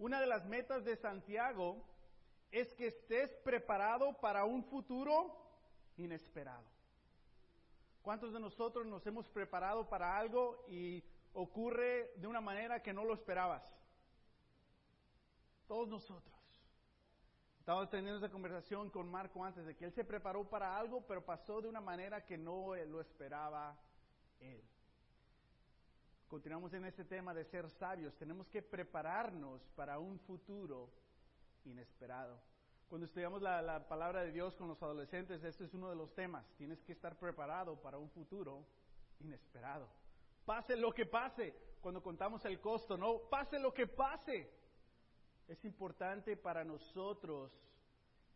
Una de las metas de Santiago es que estés preparado para un futuro inesperado. ¿Cuántos de nosotros nos hemos preparado para algo y ocurre de una manera que no lo esperabas? Todos nosotros. Estaba teniendo esa conversación con Marco antes de que él se preparó para algo, pero pasó de una manera que no lo esperaba él. Continuamos en este tema de ser sabios. Tenemos que prepararnos para un futuro inesperado. Cuando estudiamos la, la, palabra de Dios con los adolescentes, este es uno de los temas. Tienes que estar preparado para un futuro inesperado. Pase lo que pase, cuando contamos el costo, no, pase lo que pase. Es importante para nosotros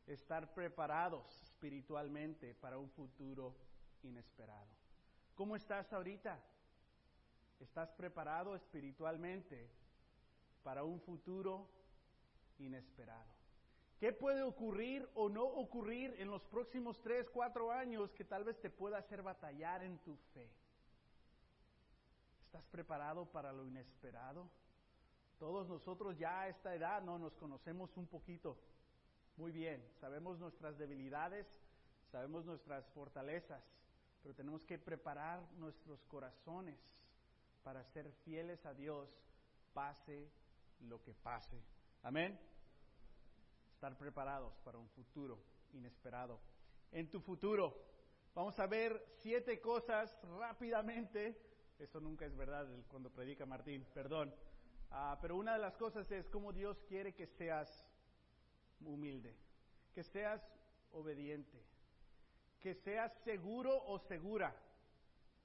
estar preparados espiritualmente para un futuro inesperado. ¿Cómo estás ahorita? ¿Estás preparado espiritualmente para un futuro inesperado? ¿Qué puede ocurrir o no ocurrir en los próximos tres, cuatro años que tal vez te pueda hacer batallar en tu fe? ¿Estás preparado para lo inesperado? Todos nosotros ya a esta edad no nos conocemos un poquito. Muy bien, sabemos nuestras debilidades, sabemos nuestras fortalezas, pero tenemos que preparar nuestros corazones para ser fieles a Dios, pase lo que pase. Amén. Estar preparados para un futuro inesperado. En tu futuro, vamos a ver siete cosas rápidamente. Eso nunca es verdad cuando predica Martín, perdón. Uh, pero una de las cosas es cómo Dios quiere que seas humilde, que seas obediente, que seas seguro o segura,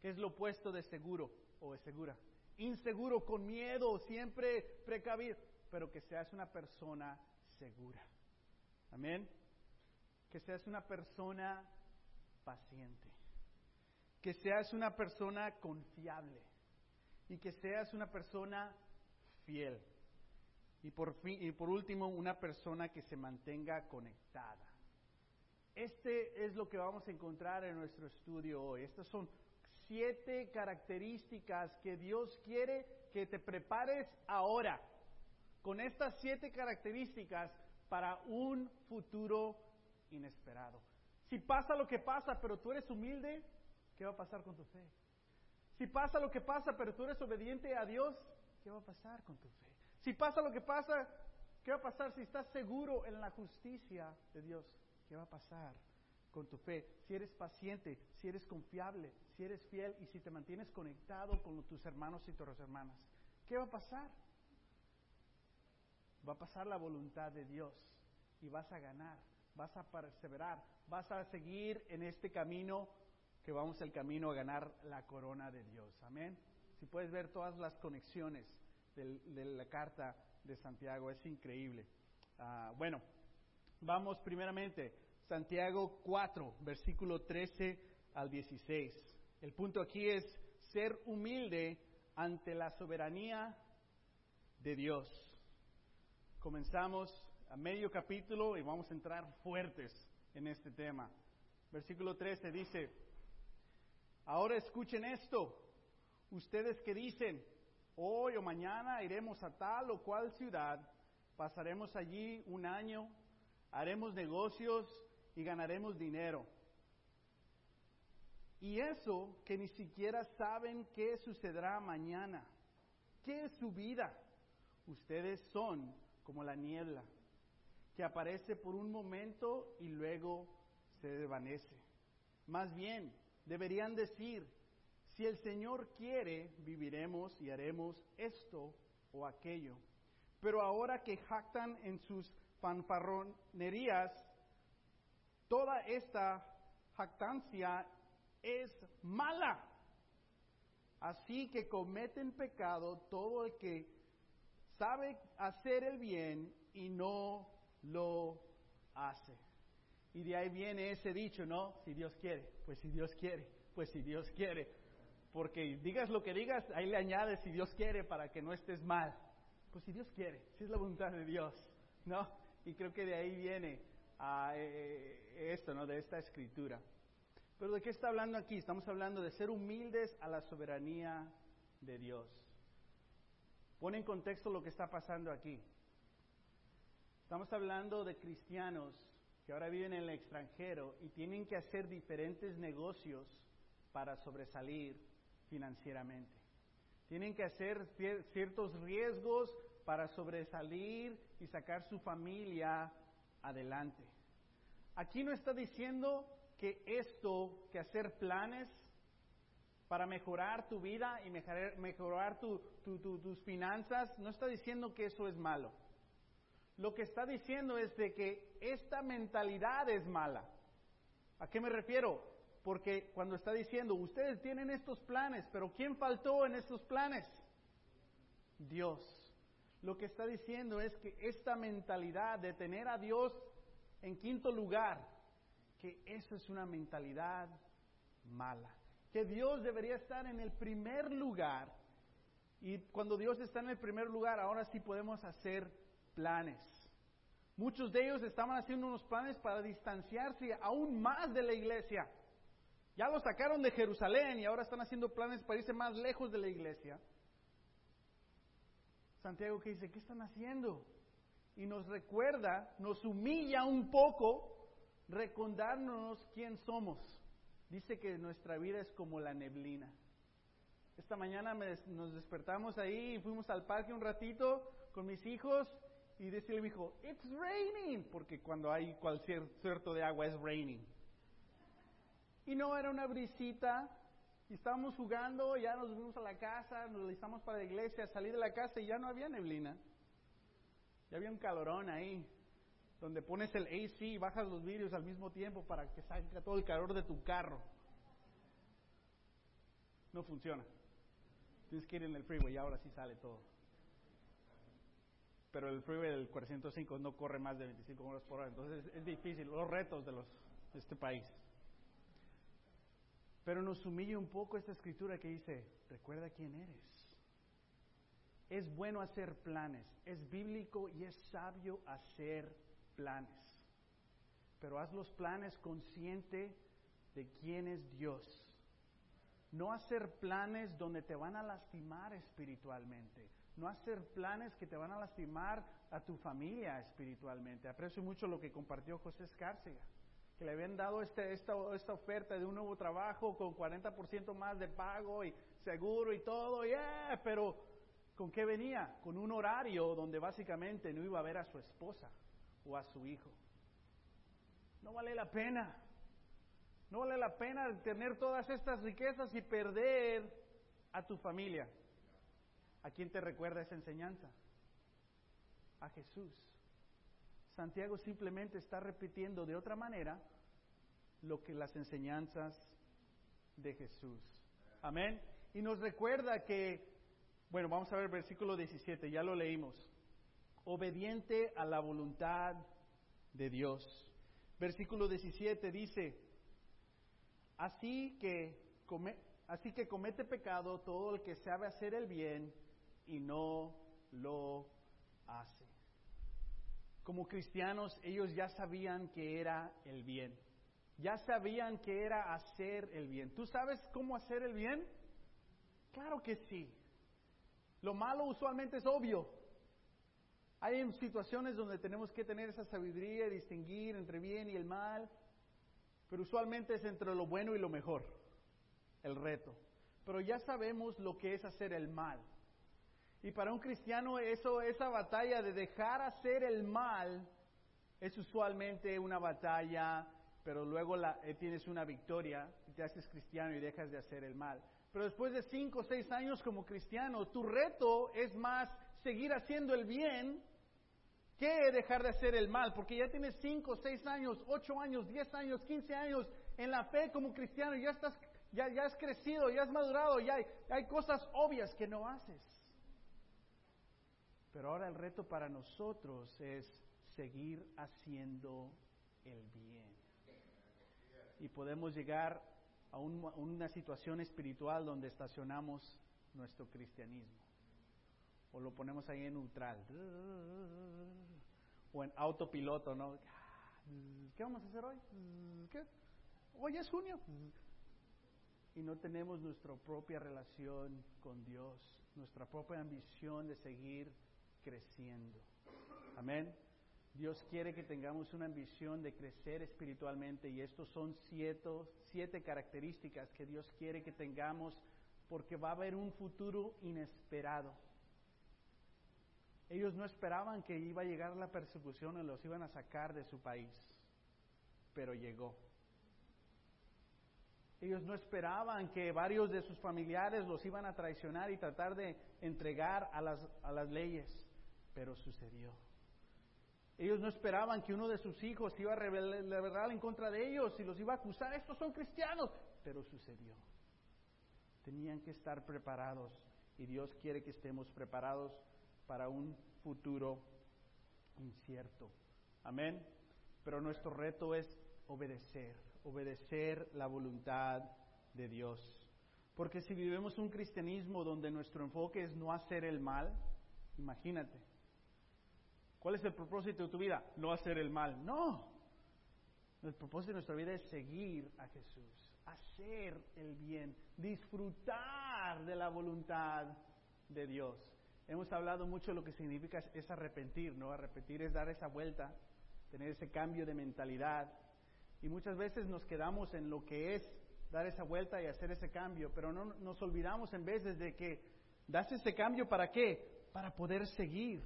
que es lo opuesto de seguro o de segura. Inseguro, con miedo, siempre precavido, pero que seas una persona segura. Amén. Que seas una persona paciente. Que seas una persona confiable. Y que seas una persona fiel. Y por, fin, y por último, una persona que se mantenga conectada. Este es lo que vamos a encontrar en nuestro estudio hoy. Estas son siete características que Dios quiere que te prepares ahora. Con estas siete características para un futuro inesperado. Si pasa lo que pasa, pero tú eres humilde, ¿qué va a pasar con tu fe? Si pasa lo que pasa, pero tú eres obediente a Dios, ¿qué va a pasar con tu fe? Si pasa lo que pasa, ¿qué va a pasar si estás seguro en la justicia de Dios? ¿Qué va a pasar con tu fe? Si eres paciente, si eres confiable, si eres fiel y si te mantienes conectado con tus hermanos y tus hermanas, ¿qué va a pasar? Va a pasar la voluntad de Dios y vas a ganar, vas a perseverar, vas a seguir en este camino que vamos el camino a ganar la corona de Dios. Amén. Si puedes ver todas las conexiones de la carta de Santiago, es increíble. Uh, bueno, vamos primeramente Santiago 4, versículo 13 al 16. El punto aquí es ser humilde ante la soberanía de Dios. Comenzamos a medio capítulo y vamos a entrar fuertes en este tema. Versículo 13 dice, ahora escuchen esto, ustedes que dicen, hoy o mañana iremos a tal o cual ciudad, pasaremos allí un año, haremos negocios y ganaremos dinero. Y eso que ni siquiera saben qué sucederá mañana. ¿Qué es su vida? Ustedes son como la niebla, que aparece por un momento y luego se desvanece. Más bien, deberían decir, si el Señor quiere, viviremos y haremos esto o aquello. Pero ahora que jactan en sus fanfarronerías, toda esta jactancia es mala. Así que cometen pecado todo el que sabe hacer el bien y no lo hace. Y de ahí viene ese dicho, ¿no? Si Dios quiere, pues si Dios quiere, pues si Dios quiere. Porque digas lo que digas, ahí le añades si Dios quiere para que no estés mal. Pues si Dios quiere, si es la voluntad de Dios, ¿no? Y creo que de ahí viene a eh, esto, ¿no? De esta escritura. Pero ¿de qué está hablando aquí? Estamos hablando de ser humildes a la soberanía de Dios. Pone en contexto lo que está pasando aquí. Estamos hablando de cristianos que ahora viven en el extranjero y tienen que hacer diferentes negocios para sobresalir financieramente. Tienen que hacer ciertos riesgos para sobresalir y sacar su familia adelante. Aquí no está diciendo que esto, que hacer planes para mejorar tu vida y mejorar, tus finanzas, no está diciendo que eso es malo. Lo que está diciendo es de que esta mentalidad es mala. ¿A qué me refiero? Porque cuando está diciendo, ustedes tienen estos planes, pero ¿quién faltó en estos planes? Dios. Lo que está diciendo es que esta mentalidad de tener a Dios en quinto lugar, que eso es una mentalidad mala. Que Dios debería estar en el primer lugar. Y cuando Dios está en el primer lugar, ahora sí podemos hacer planes. Muchos de ellos estaban haciendo unos planes para distanciarse aún más de la iglesia. Ya lo sacaron de Jerusalén y ahora están haciendo planes para irse más lejos de la iglesia. Santiago que dice, ¿qué están haciendo? Y nos recuerda, nos humilla un poco recordarnos quién somos. Dice que nuestra vida es como la neblina. Esta mañana nos despertamos ahí y fuimos al parque un ratito con mis hijos y decirle mi hijo, it's raining, porque cuando hay cualquier cierto de agua es raining. Y no era una brisita, y estábamos jugando, ya nos fuimos a la casa, nos listamos para la iglesia, salí de la casa y ya no había neblina. Ya había un calorón ahí, donde pones el AC y bajas los vidrios al mismo tiempo para que salga todo el calor de tu carro. No funciona. Tienes que ir en el freeway y ahora sí sale todo pero el freeway del 405 no corre más de 25 horas por hora, entonces es difícil, los retos de, los, de este país. Pero nos humilla un poco esta escritura que dice, recuerda quién eres. Es bueno hacer planes, es bíblico y es sabio hacer planes. Pero haz los planes consciente de quién es Dios. No hacer planes donde te van a lastimar espiritualmente no hacer planes que te van a lastimar a tu familia espiritualmente. Aprecio mucho lo que compartió José Escárcega, que le habían dado este, esta, esta oferta de un nuevo trabajo con 40% más de pago y seguro y todo, yeah, pero ¿con qué venía? Con un horario donde básicamente no iba a ver a su esposa o a su hijo. No vale la pena. No vale la pena tener todas estas riquezas y perder a tu familia. ¿A quién te recuerda esa enseñanza? A Jesús. Santiago simplemente está repitiendo de otra manera lo que las enseñanzas de Jesús. Amén. Y nos recuerda que, bueno, vamos a ver versículo 17, ya lo leímos. Obediente a la voluntad de Dios. Versículo 17 dice, así que, así que comete pecado todo el que sabe hacer el bien y no lo hace. Como cristianos, ellos ya sabían que era el bien. Ya sabían que era hacer el bien. ¿Tú sabes cómo hacer el bien? Claro que sí. Lo malo usualmente es obvio. Hay situaciones donde tenemos que tener esa sabiduría y distinguir entre bien y el mal, pero usualmente es entre lo bueno y lo mejor, el reto. Pero ya sabemos lo que es hacer el mal. Y para un cristiano eso, esa batalla de dejar hacer el mal es usualmente una batalla, pero luego la, eh, tienes una victoria y te haces cristiano y dejas de hacer el mal. Pero después de cinco o seis años como cristiano, tu reto es más seguir haciendo el bien que dejar de hacer el mal, porque ya tienes cinco, seis años, ocho años, diez años, quince años en la fe como cristiano, ya estás, ya, ya has crecido, ya has madurado, ya hay, hay cosas obvias que no haces. Pero ahora el reto para nosotros es seguir haciendo el bien. Y podemos llegar a, una situación espiritual donde estacionamos nuestro cristianismo. O lo ponemos ahí en neutral. O en autopiloto, ¿no? ¿Qué vamos a hacer hoy? ¿Qué? Hoy es junio. Y no tenemos nuestra propia relación con Dios, nuestra propia ambición de seguir creciendo. Amén. Dios quiere que tengamos una ambición de crecer espiritualmente y estos son siete, siete características que Dios quiere que tengamos porque va a haber un futuro inesperado. Ellos no esperaban que iba a llegar la persecución y los iban a sacar de su país, pero llegó. Ellos no esperaban que varios de sus familiares los iban a traicionar y tratar de entregar a las, a las leyes, pero sucedió. Ellos no esperaban que uno de sus hijos iba a rebelar en contra de ellos y los iba a acusar, estos son cristianos, pero sucedió. Tenían que estar preparados y Dios quiere que estemos preparados para un futuro incierto. Amén. Pero nuestro reto es obedecer, obedecer la voluntad de Dios. Porque si vivimos un cristianismo donde nuestro enfoque es no hacer el mal, imagínate, ¿Cuál es el propósito de tu vida? No hacer el mal. No. El propósito de nuestra vida es seguir a Jesús, hacer el bien, disfrutar de la voluntad de Dios. Hemos hablado mucho de lo que significa es arrepentir, ¿no? Arrepentir es dar esa vuelta, tener ese cambio de mentalidad. Y muchas veces nos quedamos en lo que es dar esa vuelta y hacer ese cambio, pero no nos olvidamos en veces de que das ese cambio para qué? Para poder seguir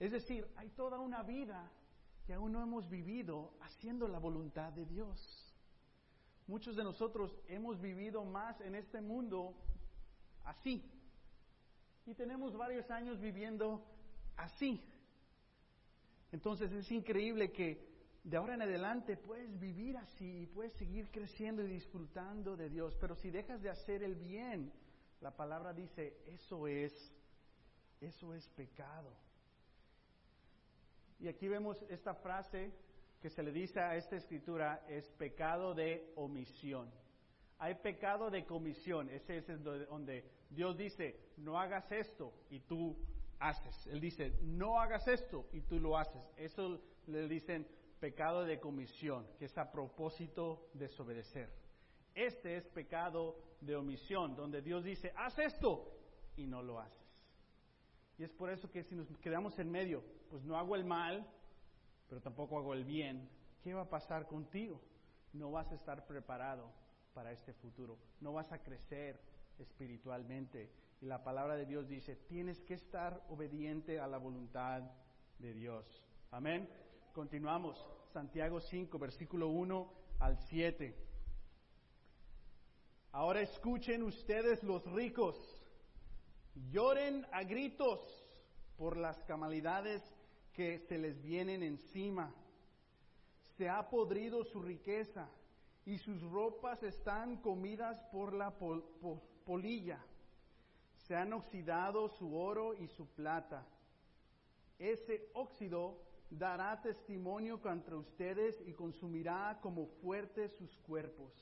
es decir, hay toda una vida que aún no hemos vivido haciendo la voluntad de Dios. Muchos de nosotros hemos vivido más en este mundo así. Y tenemos varios años viviendo así. Entonces es increíble que de ahora en adelante puedes vivir así y puedes seguir creciendo y disfrutando de Dios. Pero si dejas de hacer el bien, la palabra dice, eso es, eso es pecado. Y aquí vemos esta frase que se le dice a esta escritura, es pecado de omisión. Hay pecado de comisión, ese es donde Dios dice, no hagas esto y tú haces. Él dice, no hagas esto y tú lo haces. Eso le dicen pecado de comisión, que es a propósito de desobedecer. Este es pecado de omisión, donde Dios dice, haz esto y no lo haces. Y es por eso que si nos quedamos en medio, pues no hago el mal, pero tampoco hago el bien, ¿qué va a pasar contigo? No vas a estar preparado para este futuro, no vas a crecer espiritualmente. Y la palabra de Dios dice, tienes que estar obediente a la voluntad de Dios. Amén. Continuamos. Santiago 5, versículo 1 al 7. Ahora escuchen ustedes los ricos Lloren a gritos por las calamidades que se les vienen encima. Se ha podrido su riqueza y sus ropas están comidas por la polilla. Se han oxidado su oro y su plata. Ese óxido dará testimonio contra ustedes y consumirá como fuertes sus cuerpos.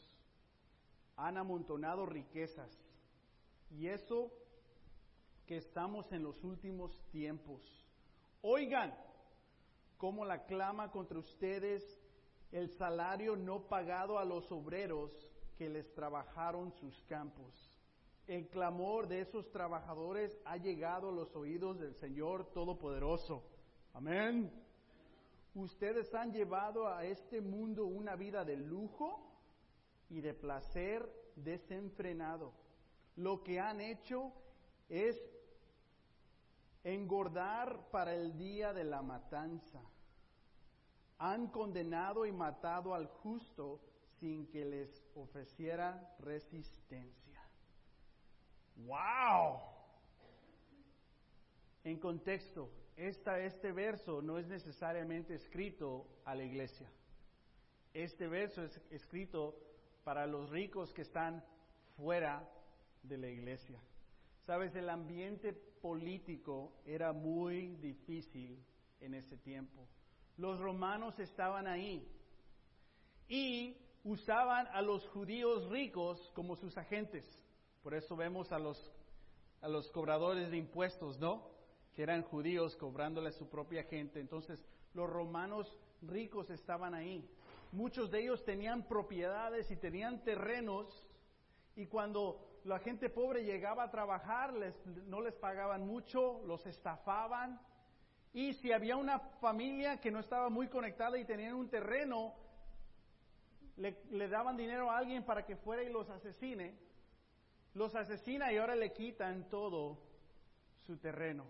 Han amontonado riquezas y eso que estamos en los últimos tiempos. Oigan cómo la clama contra ustedes el salario no pagado a los obreros que les trabajaron sus campos. El clamor de esos trabajadores ha llegado a los oídos del Señor Todopoderoso. Amén. Ustedes han llevado a este mundo una vida de lujo y de placer desenfrenado. Lo que han hecho es engordar para el día de la matanza. Han condenado y matado al justo sin que les ofreciera resistencia. ¡Wow! En contexto, esta, este verso no es necesariamente escrito a la iglesia. Este verso es escrito para los ricos que están fuera de la iglesia. Sabes, el ambiente político era muy difícil en ese tiempo. Los romanos estaban ahí y usaban a los judíos ricos como sus agentes. Por eso vemos a los, a los cobradores de impuestos, ¿no? Que eran judíos cobrándole a su propia gente. Entonces, los romanos ricos estaban ahí. Muchos de ellos tenían propiedades y tenían terrenos y cuando la gente pobre llegaba a trabajar, les, no les pagaban mucho, los estafaban. Y si había una familia que no estaba muy conectada y tenían un terreno, le, daban dinero a alguien para que fuera y los asesine. Los asesina y ahora le quitan todo su terreno.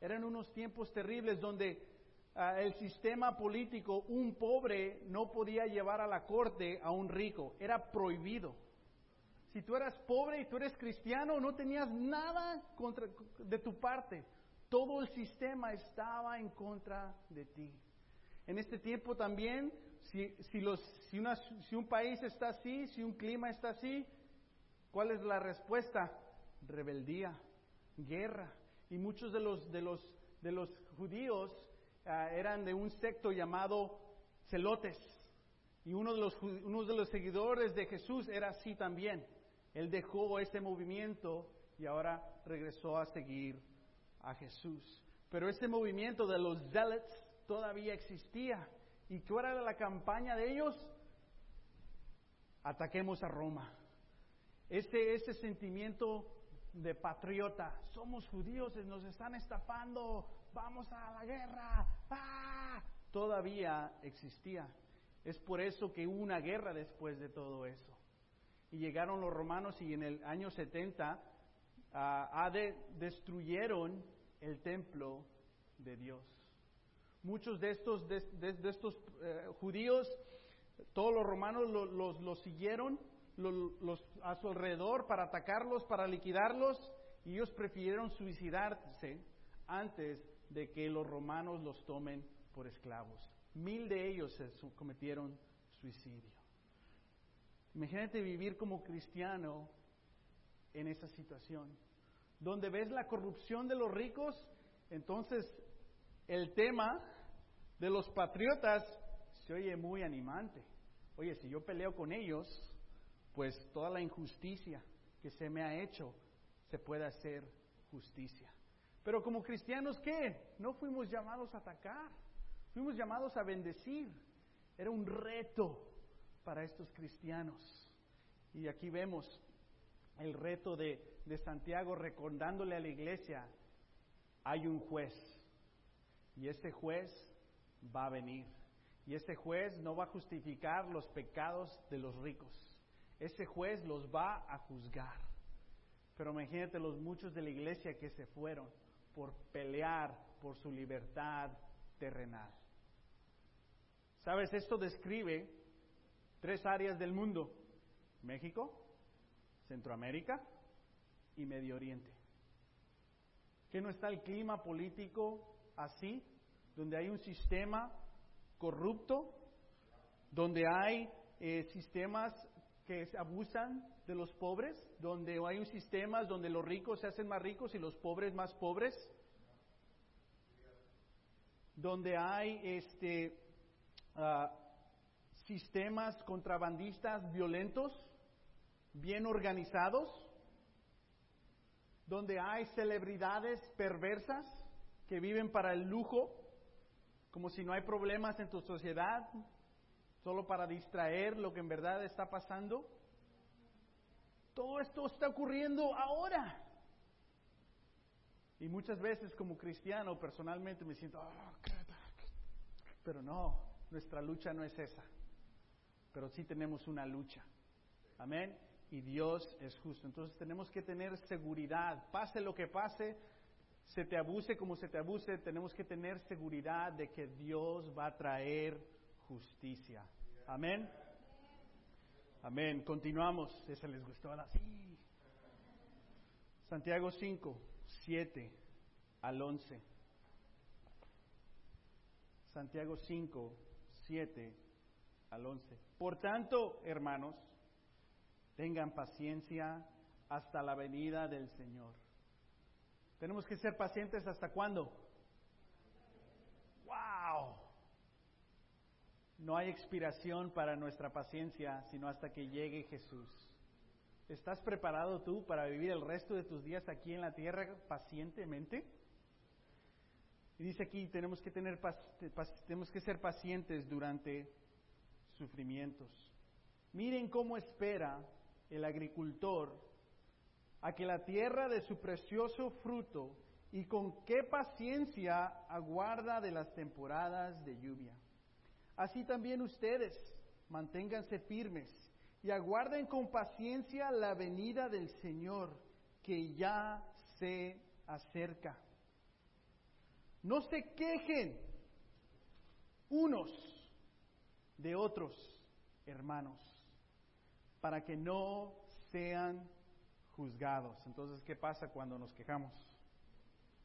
Eran unos tiempos terribles donde ah, el sistema político, un pobre no podía llevar a la corte a un rico, era prohibido. Si tú eras pobre y tú eres cristiano, no tenías nada contra, de tu parte. Todo el sistema estaba en contra de ti. En este tiempo también, si, si, los, si, una, si un país está así, si un clima está así, ¿cuál es la respuesta? Rebeldía, guerra. Y muchos de los, de los, de los judíos uh, eran de un secto llamado celotes. Y uno de, los, uno de los seguidores de Jesús era así también. Él dejó ese movimiento y ahora regresó a seguir a Jesús. Pero ese movimiento de los zealots todavía existía. ¿Y cuál era la campaña de ellos? Ataquemos a Roma. Ese, ese sentimiento de patriota, somos judíos, nos están estafando, vamos a la guerra, ¡Ah! todavía existía. Es por eso que hubo una guerra después de todo eso y llegaron los romanos y en el año 70 uh, destruyeron el templo de Dios. Muchos de estos, uh, judíos, todos los romanos los lo, lo siguieron los, a su alrededor para atacarlos, para liquidarlos, y ellos prefirieron suicidarse antes de que los romanos los tomen por esclavos. Mil de ellos se cometieron suicidio. Imagínate vivir como cristiano en esa situación, donde ves la corrupción de los ricos, entonces el tema de los patriotas se oye muy animante. Oye, si yo peleo con ellos, pues toda la injusticia que se me ha hecho se puede hacer justicia. Pero como cristianos, ¿qué? No fuimos llamados a atacar, fuimos llamados a bendecir. Era un reto para estos cristianos. Y aquí vemos el reto de, Santiago recordándole a la iglesia, hay un juez y ese juez va a venir. Y ese juez no va a justificar los pecados de los ricos. Ese juez los va a juzgar. Pero imagínate los muchos de la iglesia que se fueron por pelear por su libertad terrenal. ¿Sabes? Esto describe tres áreas del mundo. México, Centroamérica y Medio Oriente. ¿Que no está el clima político así? Donde hay un sistema corrupto, donde hay eh, sistemas que abusan de los pobres, donde hay un sistema donde los ricos se hacen más ricos y los pobres más pobres, donde hay este uh, sistemas contrabandistas violentos, bien organizados, donde hay celebridades perversas que viven para el lujo, como si no hay problemas en tu sociedad, solo para distraer lo que en verdad está pasando. Todo esto está ocurriendo ahora. Y muchas veces como cristiano personalmente me siento, oh, pero no, nuestra lucha no es esa pero sí tenemos una lucha. Amén. Y Dios es justo. Entonces tenemos que tener seguridad. Pase lo que pase, se te abuse como se te abuse, tenemos que tener seguridad de que Dios va a traer justicia. Amén. Amén. Continuamos. Ese les gustó ahora sí. Santiago 5, 7 al 11. Santiago 5, 7 al 11. Por tanto, hermanos, tengan paciencia hasta la venida del Señor. Tenemos que ser pacientes hasta cuándo? ¡Wow! No hay expiración para nuestra paciencia sino hasta que llegue Jesús. ¿Estás preparado tú para vivir el resto de tus días aquí en la tierra pacientemente? Y dice aquí, tenemos que, tener, tenemos que ser pacientes durante sufrimientos. Miren cómo espera el agricultor a que la tierra de su precioso fruto y con qué paciencia aguarda de las temporadas de lluvia. Así también ustedes manténganse firmes y aguarden con paciencia la venida del Señor, que ya se acerca. No se quejen unos de otros, hermanos, para que no sean juzgados. Entonces, ¿qué pasa cuando nos quejamos?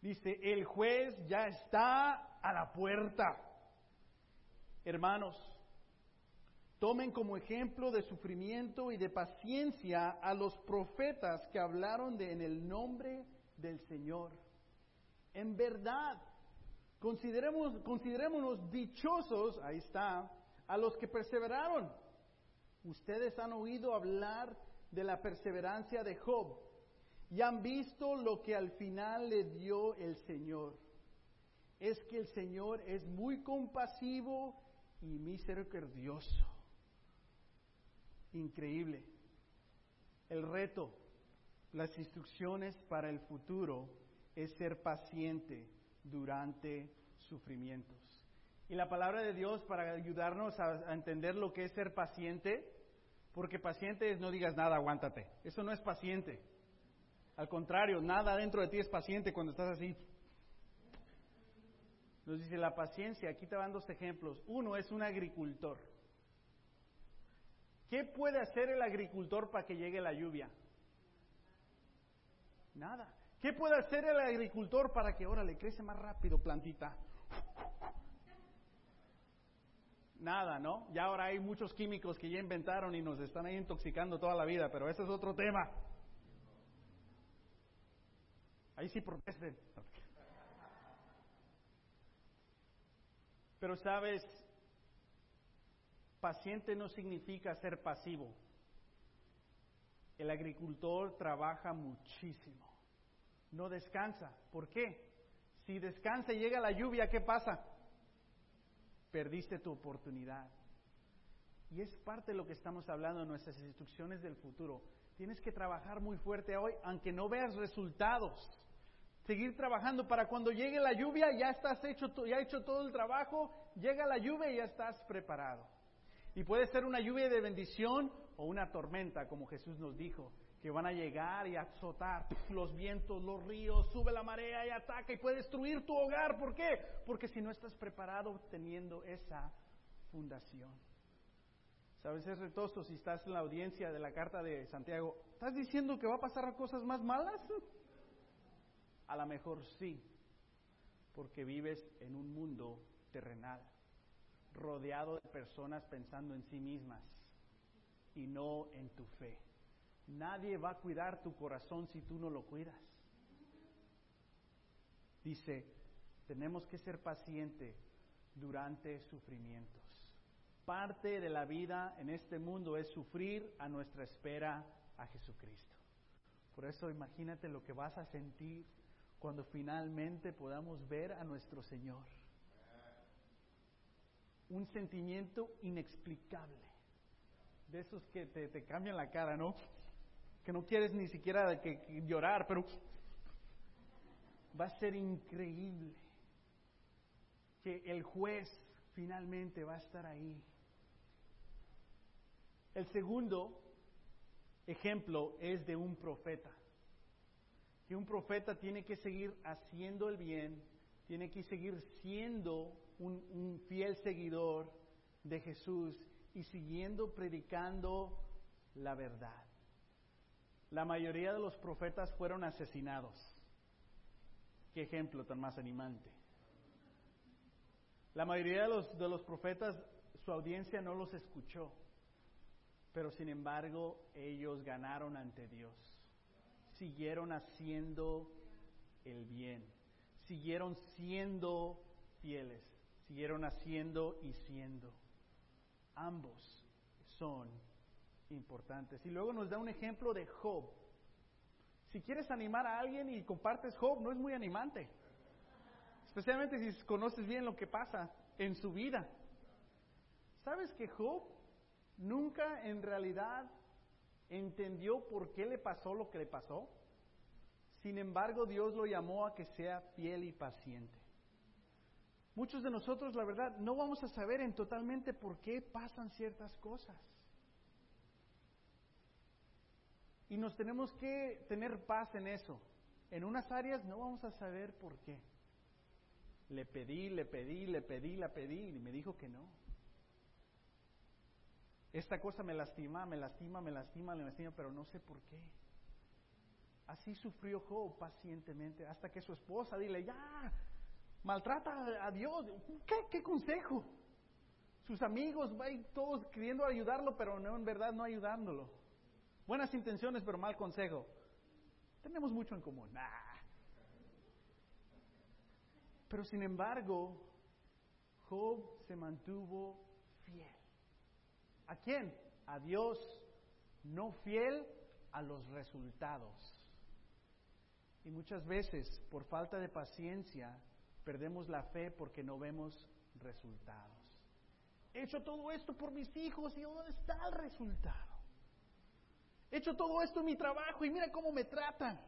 Dice, el juez ya está a la puerta. Hermanos, tomen como ejemplo de sufrimiento y de paciencia a los profetas que hablaron de, en el nombre del Señor. En verdad, consideremos, considerémonos dichosos, ahí está, a los que perseveraron. Ustedes han oído hablar de la perseverancia de Job y han visto lo que al final le dio el Señor. Es que el Señor es muy compasivo y misericordioso. Increíble. El reto, las instrucciones para el futuro es ser paciente durante sufrimientos. Y la palabra de Dios para ayudarnos a, entender lo que es ser paciente, porque paciente es no digas nada, aguántate. Eso no es paciente. Al contrario, nada dentro de ti es paciente cuando estás así. Nos dice la paciencia, aquí te van dos ejemplos. Uno es un agricultor. ¿Qué puede hacer el agricultor para que llegue la lluvia? Nada. ¿Qué puede hacer el agricultor para que, ahora le crece más rápido plantita? Nada, ¿no? Ya ahora hay muchos químicos que ya inventaron y nos están ahí intoxicando toda la vida, pero ese es otro tema. Ahí sí protesten. Pero sabes, paciente no significa ser pasivo. El agricultor trabaja muchísimo. No descansa. ¿Por qué? Si descansa y llega la lluvia, ¿qué pasa? Perdiste tu oportunidad. Y es parte de lo que estamos hablando en nuestras instrucciones del futuro. Tienes que trabajar muy fuerte hoy, aunque no veas resultados seguir trabajando para cuando llegue la lluvia ya estás hecho, ya hecho todo el trabajo, llega la lluvia y ya estás preparado. Y puede ser una lluvia de bendición o una tormenta, como Jesús nos dijo, que van a llegar y azotar los vientos, los ríos, sube la marea y ataca y puede destruir tu hogar. ¿Por qué? Porque si no estás preparado teniendo esa fundación. Sabes, es retoso si estás en la audiencia de la carta de Santiago. ¿Estás diciendo que va a pasar cosas más malas? A lo mejor sí, porque vives en un mundo terrenal, rodeado de personas pensando en sí mismas y no en tu fe. Nadie va a cuidar tu corazón si tú no lo cuidas. Dice, tenemos que ser pacientes durante sufrimientos. Parte de la vida en este mundo es sufrir a nuestra espera a Jesucristo. Por eso imagínate lo que vas a sentir cuando finalmente podamos ver a nuestro Señor. Un sentimiento inexplicable, de esos que te, cambian la cara, ¿no? Que no quieres ni siquiera que, llorar, pero va a ser increíble que el juez finalmente va a estar ahí. El segundo ejemplo es de un profeta que un profeta tiene que seguir haciendo el bien, tiene que seguir siendo un, fiel seguidor de Jesús y siguiendo predicando la verdad. La mayoría de los profetas fueron asesinados. Qué ejemplo tan más animante. La mayoría de los, de los profetas, su audiencia no los escuchó, pero sin embargo ellos ganaron ante Dios siguieron haciendo el bien, siguieron siendo fieles, siguieron haciendo y siendo. Ambos son importantes. Y luego nos da un ejemplo de Job. Si quieres animar a alguien y compartes Job, no es muy animante. Especialmente si conoces bien lo que pasa en su vida. ¿Sabes que Job nunca en realidad entendió por qué le pasó lo que le pasó, Sin embargo, Dios lo llamó a que sea fiel y paciente. Muchos de nosotros, la verdad, no vamos a saber en totalmente por qué pasan ciertas cosas. Y nos tenemos que tener paz en eso. En unas áreas no vamos a saber por qué. Le pedí, le pedí, le pedí, la pedí y me dijo que no. Esta cosa me lastima, me lastima, me lastima, me lastima, pero no sé por qué. Así sufrió Job pacientemente hasta que su esposa dile, ya, maltrata a Dios. ¿Qué, consejo? Sus amigos, todos queriendo ayudarlo, pero no, en verdad no ayudándolo. Buenas intenciones, pero mal consejo. Tenemos mucho en común. Pero sin embargo, Job se mantuvo fiel. ¿A quién? A Dios, no fiel a los resultados. Y muchas veces, por falta de paciencia, perdemos la fe porque no vemos resultados. He hecho todo esto por mis hijos y ¿dónde está el resultado? He hecho todo esto en mi trabajo y mira cómo me tratan.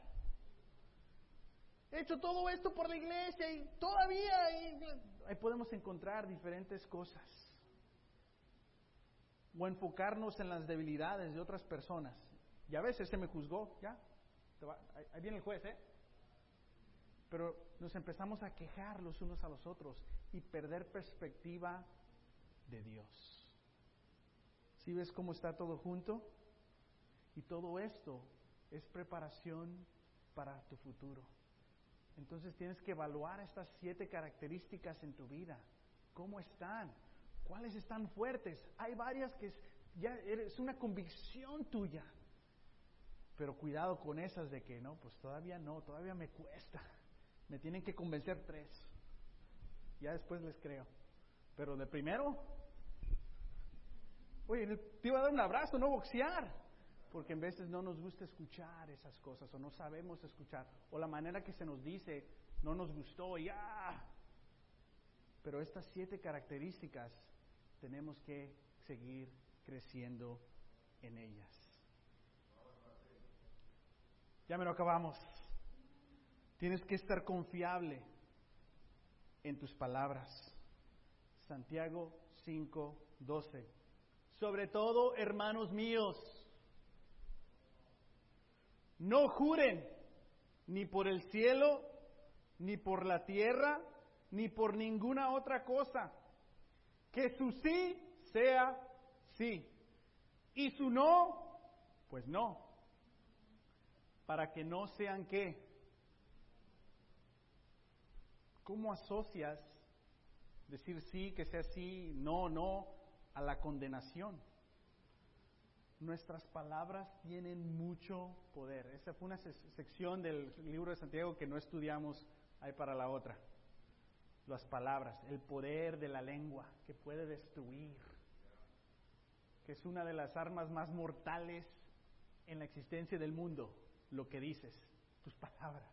He hecho todo esto por la iglesia y todavía ahí podemos encontrar diferentes cosas. O enfocarnos en las debilidades de otras personas. Y a veces se me juzgó, ya. Ahí viene el juez, ¿eh? pero nos empezamos a quejar los unos a los otros y perder perspectiva de Dios. ¿Sí ves cómo está todo junto? Y todo esto es preparación para tu futuro. Entonces tienes que evaluar estas siete características en tu vida. ¿Cómo están? ¿Cuáles están fuertes? Hay varias que ya es una convicción tuya. Pero cuidado con esas de que no, pues todavía no, todavía me cuesta. Me tienen que convencer tres. Ya después les creo. Pero de primero, oye, te iba a dar un abrazo, no boxear. Porque en veces no nos gusta escuchar esas cosas o no sabemos escuchar. O la manera que se nos dice no nos gustó y ya. Pero estas siete características tenemos que seguir creciendo en ellas. Ya me lo acabamos. Tienes que estar confiable en tus palabras. Santiago 5, 12. Sobre todo, hermanos míos, no juren ni por el cielo, ni por la tierra, ni por ninguna otra cosa. Que su sí sea sí. Y su no, pues no. Para que no sean qué ¿Cómo asocias decir sí, que sea sí, no, no, a la condenación? Nuestras palabras tienen mucho poder. Esa fue una sección del libro de Santiago que no estudiamos ahí para la otra. Las palabras, el poder de la lengua que puede destruir, que es una de las armas más mortales en la existencia del mundo, lo que dices, tus palabras.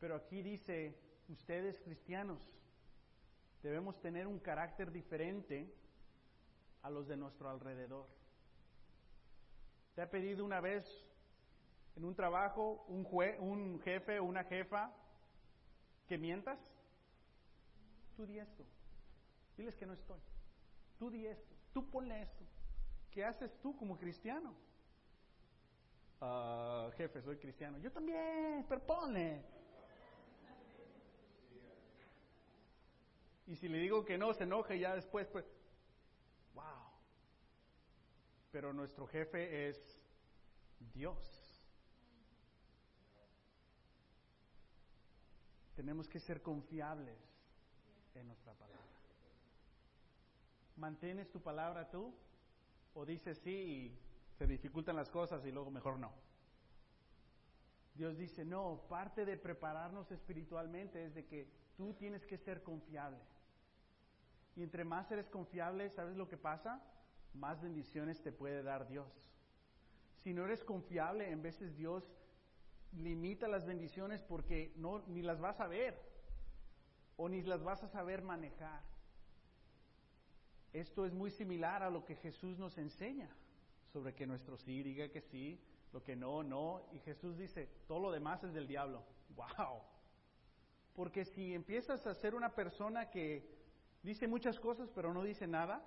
Pero aquí dice, ustedes cristianos, debemos tener un carácter diferente a los de nuestro alrededor. ¿Te ha pedido una vez en un trabajo un, un jefe o una jefa que mientas? Tú di esto. Diles que no estoy. Tú di esto. Tú ponle esto. ¿Qué haces tú como cristiano? Ah, jefe, soy cristiano. Yo también, pero ponle. Y si le digo que no, se enoja y ya después, pues, wow. Pero nuestro jefe es Dios. Tenemos que ser confiables en nuestra palabra. ¿Mantienes tu palabra tú? ¿O dices sí y se dificultan las cosas y luego mejor no? Dios dice, no, parte de prepararnos espiritualmente es de que tú tienes que ser confiable. Y entre más eres confiable, ¿sabes lo que pasa? Más bendiciones te puede dar Dios. Si no eres confiable, en veces Dios limita las bendiciones porque no ni las vas a ver o ni las vas a saber manejar. Esto es muy similar a lo que Jesús nos enseña sobre que nuestro sí diga que sí, Lo que no, no. Y Jesús dice, todo lo demás es del diablo. ¡Wow! Porque si empiezas a ser una persona que dice muchas cosas pero no dice nada,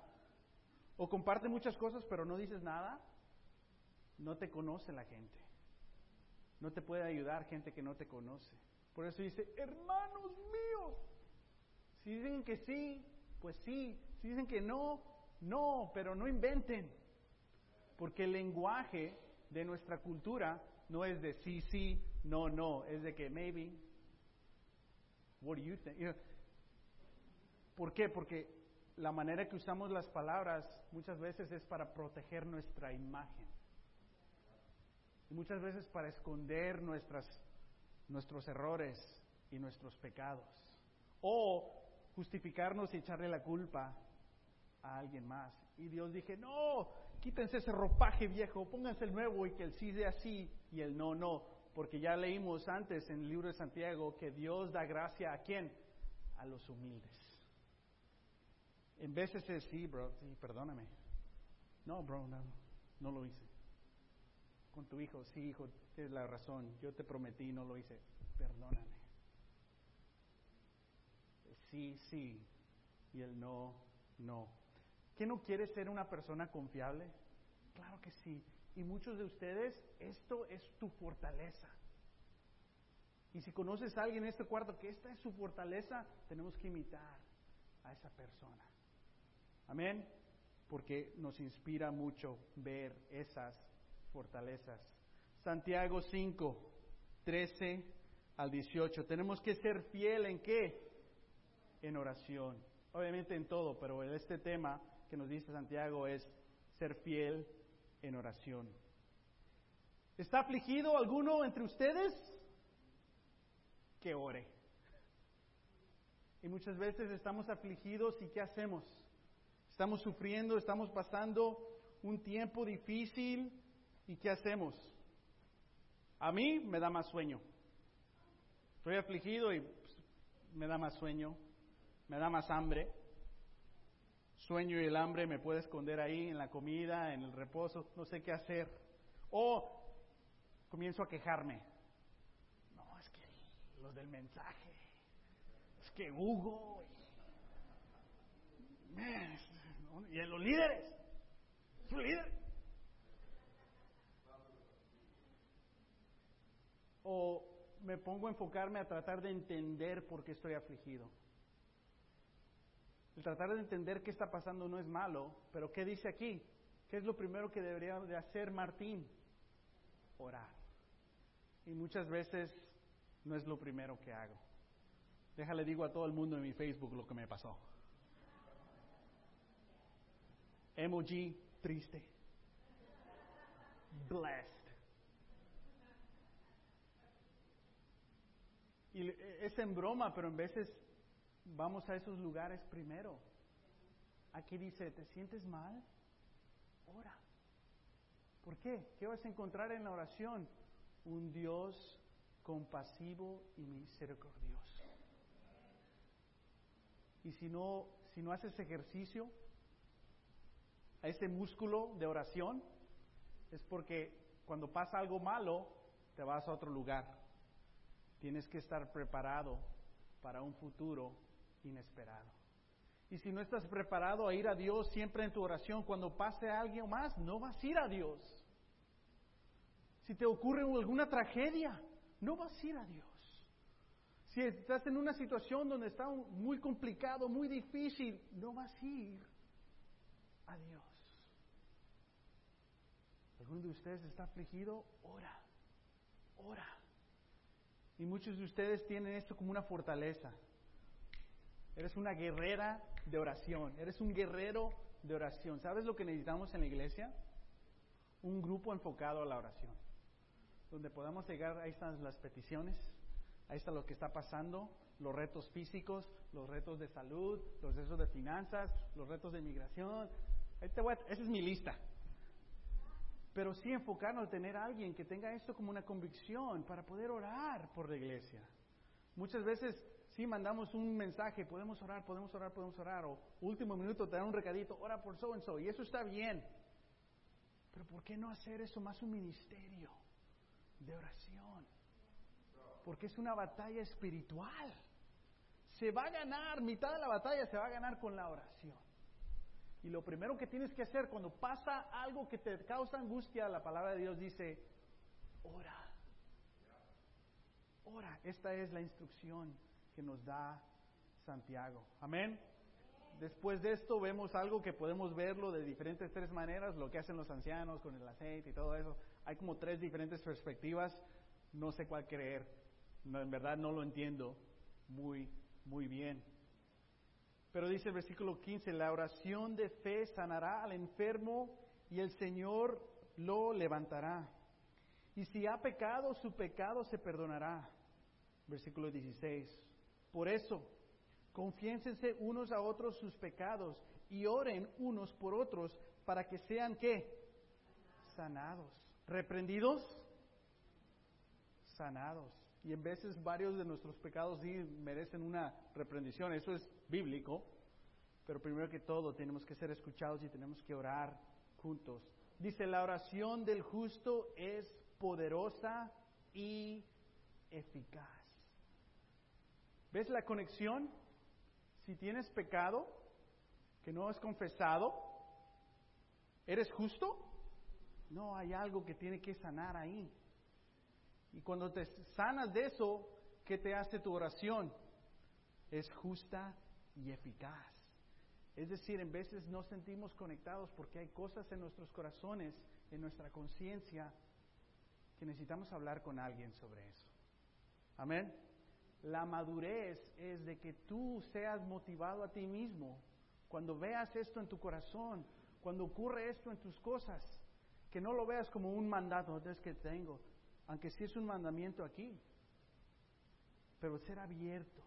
o comparte muchas cosas pero no dices nada, no te conoce la gente. No te puede ayudar gente que no te conoce. Por eso dice, hermanos míos, si dicen que sí, pues sí. Si dicen que no, no, pero no inventen. Porque el lenguaje de nuestra cultura no es de sí, sí, no, no, es de que maybe. What do you think? ¿Por qué? Porque la manera que usamos las palabras muchas veces es para proteger nuestra imagen. Y muchas veces para esconder nuestras, nuestros errores y nuestros pecados. O justificarnos y echarle la culpa a alguien más. Y Dios dije, no, quítense ese ropaje viejo, pónganse el nuevo y que el sí sea así y el no, no. Porque ya leímos antes en el libro de Santiago que Dios da gracia a quién? A los humildes. En veces es sí, bro, sí, perdóname. No, bro, no, no lo hice. Con tu hijo, sí, hijo, es la razón. Yo te prometí, no lo hice. Perdóname. Sí, sí. Y el no, no. ¿Qué no quiere ser una persona confiable? Claro que sí. Y muchos de ustedes, esto es tu fortaleza. Y si conoces a alguien en este cuarto que esta es su fortaleza, tenemos que imitar a esa persona. Amén. Porque nos inspira mucho ver esas fortalezas. Santiago 5, 13 al 18. Tenemos que ser fiel en qué? En oración. Obviamente en todo, pero este tema que nos dice Santiago es ser fiel en oración. ¿Está afligido alguno entre ustedes? Que ore. Y muchas veces estamos afligidos y ¿qué hacemos? Estamos sufriendo, estamos pasando un tiempo difícil y ¿qué hacemos? A mí me da más sueño. Estoy afligido y pues, me da más sueño, me da más hambre sueño y el hambre me puede esconder ahí en la comida, en el reposo, no sé qué hacer. O comienzo a quejarme. No, es que los del mensaje, es que Hugo y, y los líderes, su líder. O me pongo a enfocarme a tratar de entender por qué estoy afligido. El tratar de entender qué está pasando no es malo, pero ¿qué dice aquí? ¿Qué es lo primero que debería de hacer Martín? Orar. Y muchas veces no es lo primero que hago. Déjale digo a todo el mundo en mi Facebook lo que me pasó. Emoji triste. Blessed. Y es en broma, pero en veces vamos a esos lugares primero. Aquí dice, ¿te sientes mal? Ora. ¿Por qué? ¿Qué vas a encontrar en la oración? Un Dios compasivo y misericordioso. Y si no, si no haces ejercicio a ese músculo de oración, es porque cuando pasa algo malo, te vas a otro lugar. Tienes que estar preparado para un futuro inesperado. Y si no estás preparado a ir a Dios siempre en tu oración, cuando pase alguien más, no vas a ir a Dios. Si te ocurre alguna tragedia, no vas a ir a Dios. Si estás en una situación donde está muy complicado, muy difícil, no vas a ir a Dios. ¿Alguno de ustedes está afligido? Ora, ora. Y muchos de ustedes tienen esto como una fortaleza. Eres una guerrera de oración. Eres un guerrero de oración. ¿Sabes lo que necesitamos en la iglesia? Un grupo enfocado a la oración. Donde podamos llegar, ahí están las peticiones, ahí está lo que está pasando, los retos físicos, los retos de salud, los retos de finanzas, los retos de migración. esa es mi lista. Pero sí enfocarnos a tener a alguien que tenga esto como una convicción para poder orar por la iglesia. Muchas veces sí mandamos un mensaje, podemos orar, podemos orar, podemos orar, o último minuto te dan un recadito, ora por so and so, y eso está bien. Pero ¿por qué no hacer eso más un ministerio de oración? Porque es una batalla espiritual. Se va a ganar, mitad de la batalla se va a ganar con la oración. Y lo primero que tienes que hacer cuando pasa algo que te causa angustia, la palabra de Dios dice, ora. Ora. Esta es la instrucción que nos da Santiago. Amén. Después de esto vemos algo que podemos verlo de diferentes tres maneras, lo que hacen los ancianos con el aceite y todo eso. Hay como tres diferentes perspectivas, no sé cuál creer. en verdad no lo entiendo muy, muy bien. Pero dice el versículo 15, la oración de fe sanará al enfermo y el Señor lo levantará. Y si ha pecado, su pecado se perdonará. Versículo 16. Por eso, confiénsense unos a otros sus pecados y oren unos por otros para que sean qué? Sanados. ¿Reprendidos? Sanados. Y en veces varios de nuestros pecados sí merecen una reprendición, eso es bíblico, pero primero que todo tenemos que ser escuchados y tenemos que orar juntos. Dice, la oración del justo es poderosa y eficaz. ¿Ves la conexión? Si tienes pecado que no es confesado, ¿eres justo? No, hay algo que tiene que sanar ahí. Y cuando te sanas de eso, ¿qué te hace tu oración? Es justa y eficaz. Es decir, en veces no sentimos conectados porque hay cosas en nuestros corazones, en nuestra conciencia, que necesitamos hablar con alguien sobre eso. Amén. La madurez es de que tú seas motivado a ti mismo. Cuando veas esto en tu corazón, cuando ocurre esto en tus cosas, que no lo veas como un mandato, es que tengo, aunque sí es un mandamiento aquí, pero ser abiertos.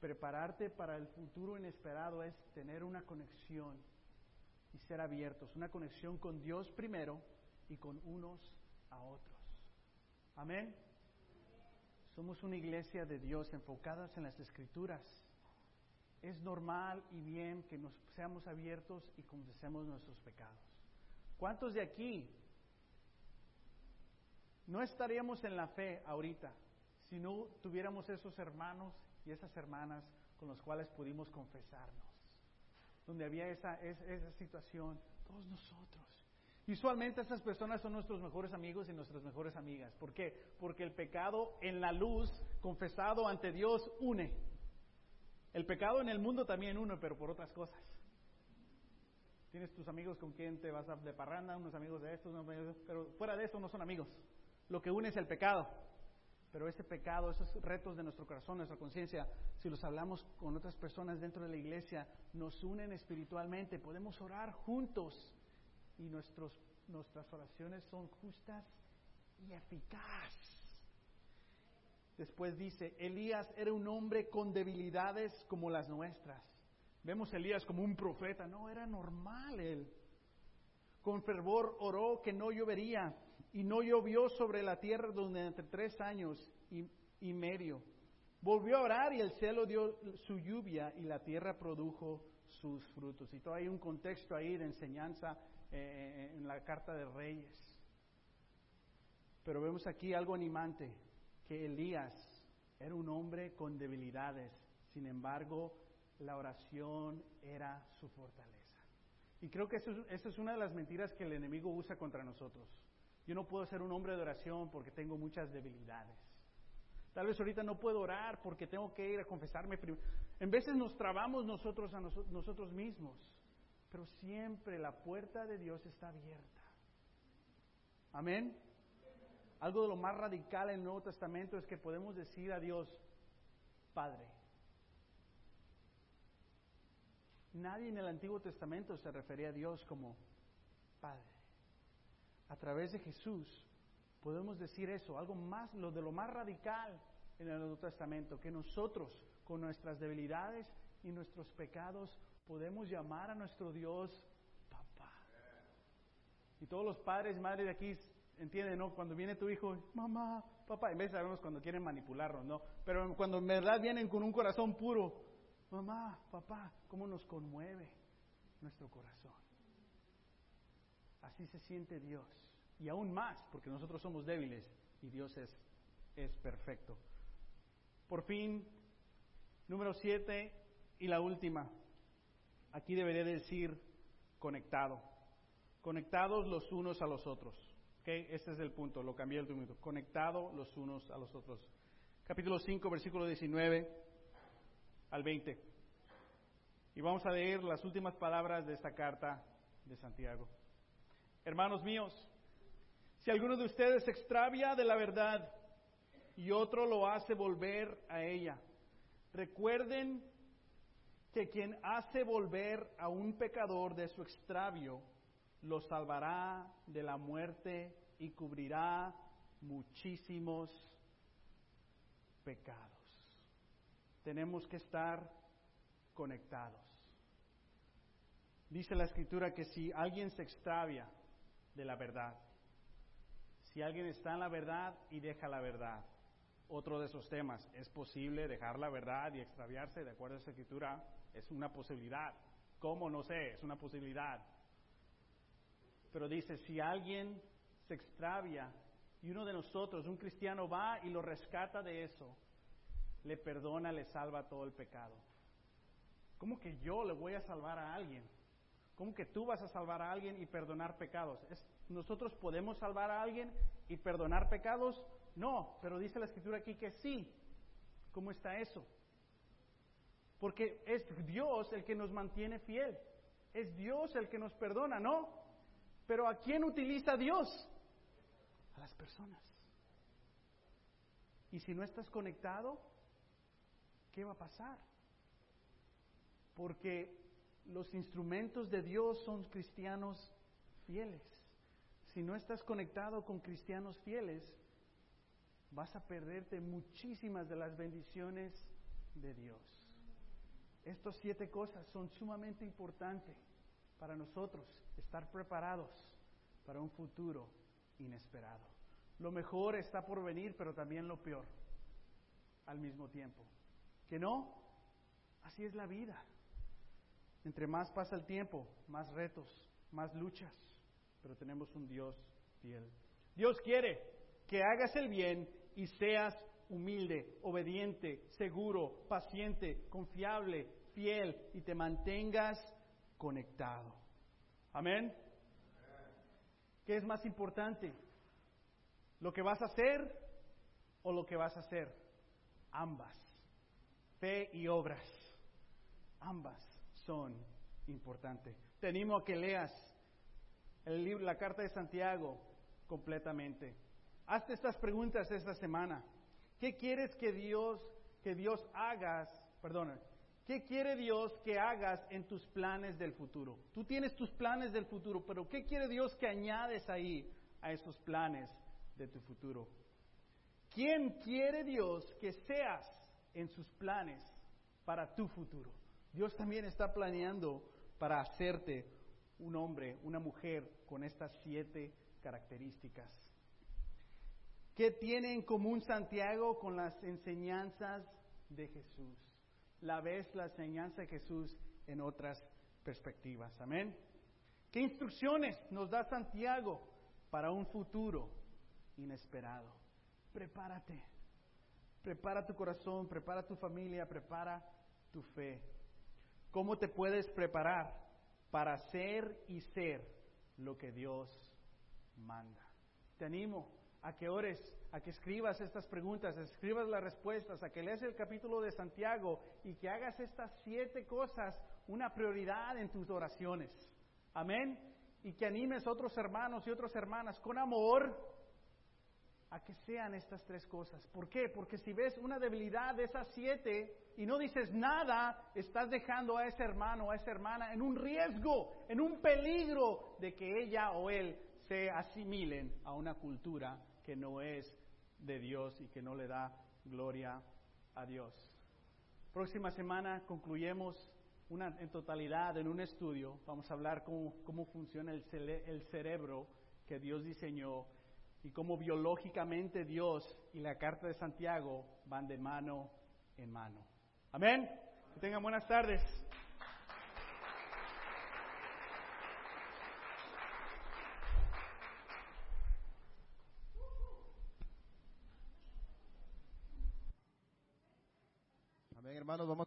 Prepararte para el futuro inesperado es tener una conexión y ser abiertos, una conexión con Dios primero y con unos a otros. Amén. Somos una iglesia de Dios enfocadas en las escrituras. Es normal y bien que nos seamos abiertos y confesemos nuestros pecados. ¿Cuántos de aquí no estaríamos en la fe ahorita si no tuviéramos esos hermanos y esas hermanas con los cuales pudimos confesarnos. Donde había esa, esa, situación, todos nosotros. Usualmente esas personas son nuestros mejores amigos y nuestras mejores amigas. ¿Por qué? Porque el pecado en la luz, confesado ante Dios, une. El pecado en el mundo también une, pero por otras cosas. Tienes tus amigos con quien te vas a de parranda, unos amigos de estos, pero fuera de eso no son amigos. Lo que une es el pecado. Pero ese pecado, esos retos de nuestro corazón, nuestra conciencia, si los hablamos con otras personas dentro de la iglesia, nos unen espiritualmente. Podemos orar juntos y nuestros, nuestras oraciones son justas y eficaz. Después dice, Elías era un hombre con debilidades como las nuestras. Vemos a Elías como un profeta, no, era normal él. Con fervor oró que no llovería y no llovió sobre la tierra durante tres años y, medio. Volvió a orar y el cielo dio su lluvia y la tierra produjo sus frutos. Y todo hay un contexto ahí de enseñanza eh, en la carta de Reyes. Pero vemos aquí algo animante, que Elías era un hombre con debilidades, sin embargo la oración era su fortaleza. Y creo que eso, esa es una de las mentiras que el enemigo usa contra nosotros. Yo no puedo ser un hombre de oración porque tengo muchas debilidades. Tal vez ahorita no puedo orar porque tengo que ir a confesarme primero. En veces nos trabamos nosotros a nosotros mismos, pero siempre la puerta de Dios está abierta. Amén. Algo de lo más radical en el Nuevo Testamento es que podemos decir a Dios, Padre. Nadie en el Antiguo Testamento se refería a Dios como Padre a través de Jesús podemos decir eso, algo más, lo de lo más radical en el Nuevo Testamento, que nosotros con nuestras debilidades y nuestros pecados podemos llamar a nuestro Dios papá. Y todos los padres y madres de aquí entienden, ¿no? Cuando viene tu hijo, mamá, papá, en vez sabemos cuando quieren manipularnos, ¿no? Pero cuando en verdad vienen con un corazón puro, mamá, papá, ¿cómo nos conmueve nuestro corazón? Así se siente Dios. Y aún más, porque nosotros somos débiles y Dios es, es perfecto. Por fin, número siete y la última. Aquí debería decir conectado. Conectados los unos a los otros. ¿Okay? Este es el punto, lo cambié el minuto. Conectado los unos a los otros. Capítulo 5, versículo 19 al 20. Y vamos a leer las últimas palabras de esta carta de Santiago. Hermanos míos, si alguno de ustedes se extravia de la verdad y otro lo hace volver a ella, recuerden que quien hace volver a un pecador de su extravio, lo salvará de la muerte y cubrirá muchísimos pecados. Tenemos que estar conectados. Dice la escritura que si alguien se extravia de la verdad, si alguien está en la verdad y deja la verdad, otro de esos temas, ¿es posible dejar la verdad y extraviarse? De acuerdo a esa escritura, es una posibilidad. ¿Cómo? No sé, es una posibilidad. Pero dice, si alguien se extravia y uno de nosotros, un cristiano, va y lo rescata de eso, le perdona, le salva todo el pecado. ¿Cómo que yo le voy a salvar a alguien? ¿Cómo que tú vas a salvar a alguien y perdonar pecados? ¿Nosotros podemos salvar a alguien y perdonar pecados? No, pero dice la escritura aquí que sí. ¿Cómo está eso? Porque es Dios el que nos mantiene fiel. Es Dios el que nos perdona, ¿no? Pero ¿a quién utiliza Dios? A las personas. Y si no estás conectado, ¿qué va a pasar? Porque los instrumentos de Dios son cristianos fieles. Si no estás conectado con cristianos fieles, vas a perderte muchísimas de las bendiciones de Dios. Estas siete cosas son sumamente importantes para nosotros, estar preparados para un futuro inesperado. Lo mejor está por venir, pero también lo peor al mismo tiempo. ¿Que no? Así es la vida. Entre más pasa el tiempo, más retos, más luchas, pero tenemos un Dios fiel. Dios quiere que hagas el bien y seas humilde, obediente, seguro, paciente, confiable, fiel y te mantengas conectado. Amén. ¿Qué es más importante? ¿Lo que vas a hacer o lo que vas a hacer? Ambas. Fe y obras. Ambas son importantes. Te animo a que leas el libro, la carta de Santiago completamente. Hazte estas preguntas esta semana. ¿Qué quieres que Dios, que Dios hagas, perdona, qué quiere Dios que hagas en tus planes del futuro? Tú tienes tus planes del futuro, pero ¿qué quiere Dios que añades ahí a esos planes de tu futuro? ¿Quién quiere Dios que seas en sus planes para tu futuro? Dios también está planeando para hacerte un hombre, una mujer con estas siete características. ¿Qué tiene en común Santiago con las enseñanzas de Jesús? La ves la enseñanza de Jesús en otras perspectivas. Amén. ¿Qué instrucciones nos da Santiago para un futuro inesperado? Prepárate. Prepara tu corazón, prepara tu familia, prepara tu fe. ¿Cómo te puedes preparar para ser y ser lo que Dios manda? Te animo a que ores, a que escribas estas preguntas, escribas las respuestas, a que leas el capítulo de Santiago y que hagas estas siete cosas una prioridad en tus oraciones. Amén. Y que animes a otros hermanos y otras hermanas con amor a que sean estas tres cosas. ¿Por qué? Porque si ves una debilidad de esas siete y no dices nada, estás dejando a ese hermano o a esa hermana en un riesgo, en un peligro de que ella o él se asimilen a una cultura que no es de Dios y que no le da gloria a Dios. Próxima semana concluyemos una, en totalidad en un estudio. Vamos a hablar cómo, funciona el, el cerebro que Dios diseñó y cómo biológicamente Dios y la carta de Santiago van de mano en mano. Amén. Que tengan buenas tardes. Amén, hermanos. Vamos